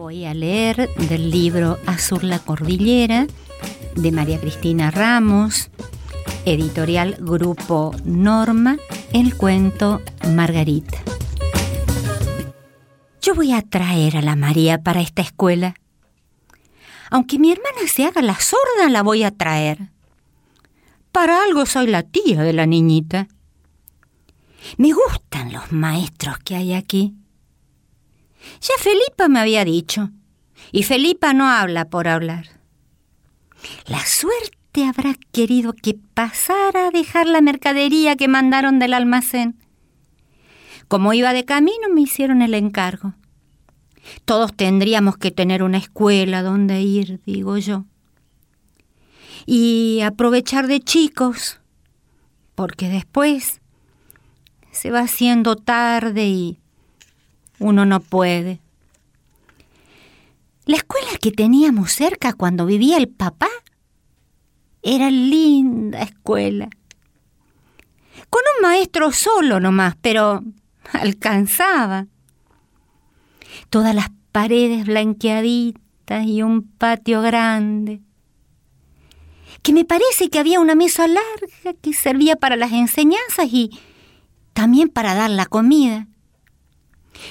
Voy a leer del libro Azul la Cordillera de María Cristina Ramos, editorial Grupo Norma, el cuento Margarita. Yo voy a traer a la María para esta escuela. Aunque mi hermana se haga la sorda, la voy a traer. Para algo soy la tía de la niñita. Me gustan los maestros que hay aquí. Ya Felipa me había dicho, y Felipa no habla por hablar. La suerte habrá querido que pasara a dejar la mercadería que mandaron del almacén. Como iba de camino, me hicieron el encargo. Todos tendríamos que tener una escuela donde ir, digo yo. Y aprovechar de chicos, porque después se va haciendo tarde y uno no puede. La escuela que teníamos cerca cuando vivía el papá era linda escuela. Con un maestro solo nomás, pero alcanzaba. Todas las paredes blanqueaditas y un patio grande. Que me parece que había una mesa larga que servía para las enseñanzas y también para dar la comida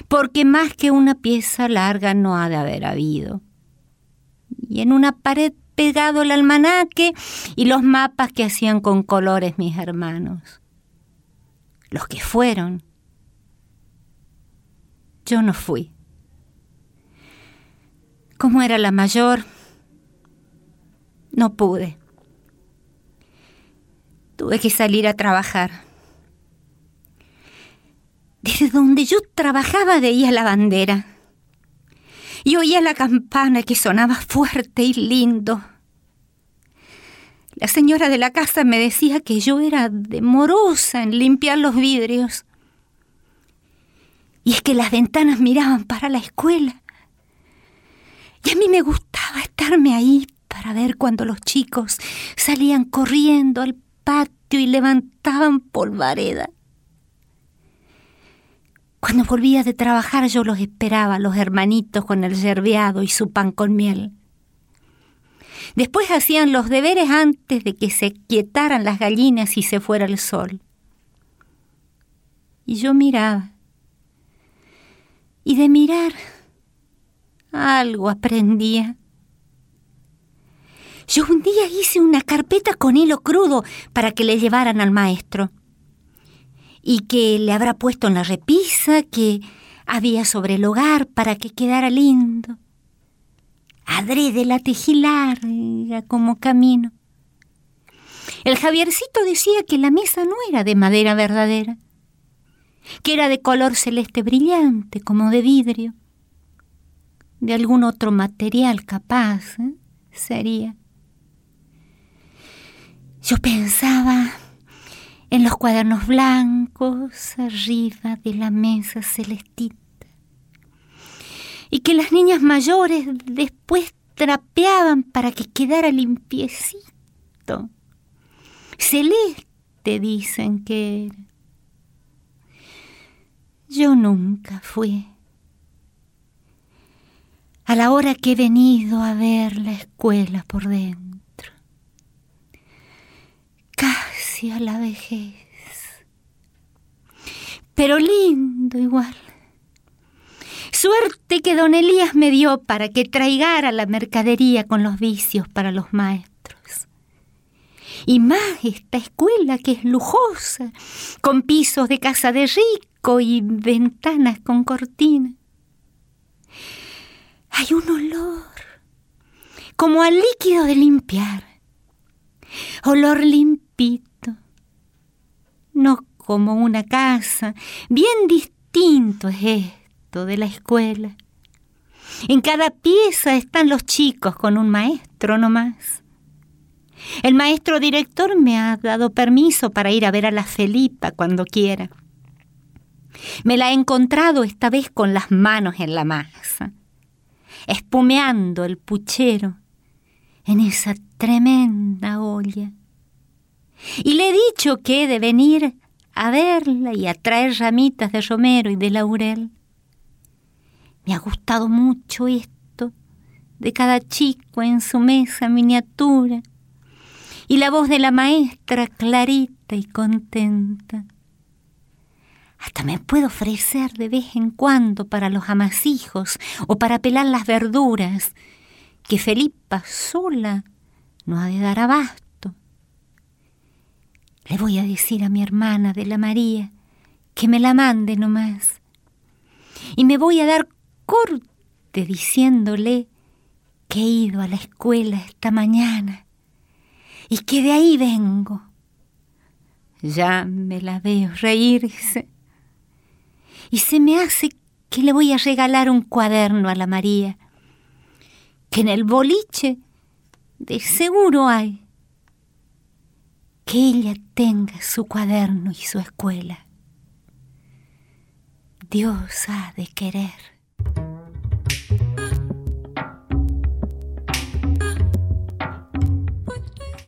porque más que una pieza larga no ha de haber habido. Y en una pared pegado el almanaque y los mapas que hacían con colores mis hermanos. Los que fueron. Yo no fui. Como era la mayor, no pude. Tuve que salir a trabajar. Desde donde yo trabajaba veía la bandera y oía la campana que sonaba fuerte y lindo. La señora de la casa me decía que yo era demorosa en limpiar los vidrios. Y es que las ventanas miraban para la escuela. Y a mí me gustaba estarme ahí para ver cuando los chicos salían corriendo al patio y levantaban polvareda. Cuando volvía de trabajar yo los esperaba, los hermanitos con el yerbeado y su pan con miel. Después hacían los deberes antes de que se quietaran las gallinas y se fuera el sol. Y yo miraba. Y de mirar algo aprendía. Yo un día hice una carpeta con hilo crudo para que le llevaran al maestro y que le habrá puesto en la repisa que había sobre el hogar para que quedara lindo. Adrede la tejí larga como camino. El Javiercito decía que la mesa no era de madera verdadera, que era de color celeste brillante, como de vidrio, de algún otro material capaz, ¿eh? sería. Yo pensaba en los cuadernos blancos arriba de la mesa celestita. Y que las niñas mayores después trapeaban para que quedara limpiecito. Celeste dicen que era. Yo nunca fui. A la hora que he venido a ver la escuela por dentro a la vejez. Pero lindo igual. Suerte que don Elías me dio para que traigara la mercadería con los vicios para los maestros. Y más esta escuela que es lujosa, con pisos de casa de rico y ventanas con cortina. Hay un olor, como al líquido de limpiar, olor limpito como una casa. Bien distinto es esto de la escuela. En cada pieza están los chicos con un maestro nomás. El maestro director me ha dado permiso para ir a ver a la Felipa cuando quiera. Me la he encontrado esta vez con las manos en la masa, espumeando el puchero en esa tremenda olla. Y le he dicho que he de venir a verla y a traer ramitas de romero y de laurel. Me ha gustado mucho esto de cada chico en su mesa miniatura y la voz de la maestra clarita y contenta. Hasta me puedo ofrecer de vez en cuando para los amasijos o para pelar las verduras, que Felipa sola no ha de dar abasto. Le voy a decir a mi hermana de la María que me la mande nomás. Y me voy a dar corte diciéndole que he ido a la escuela esta mañana y que de ahí vengo. Ya me la veo reírse y se me hace que le voy a regalar un cuaderno a la María, que en el boliche de seguro hay, que ella tenga su cuaderno y su escuela. Dios ha de querer.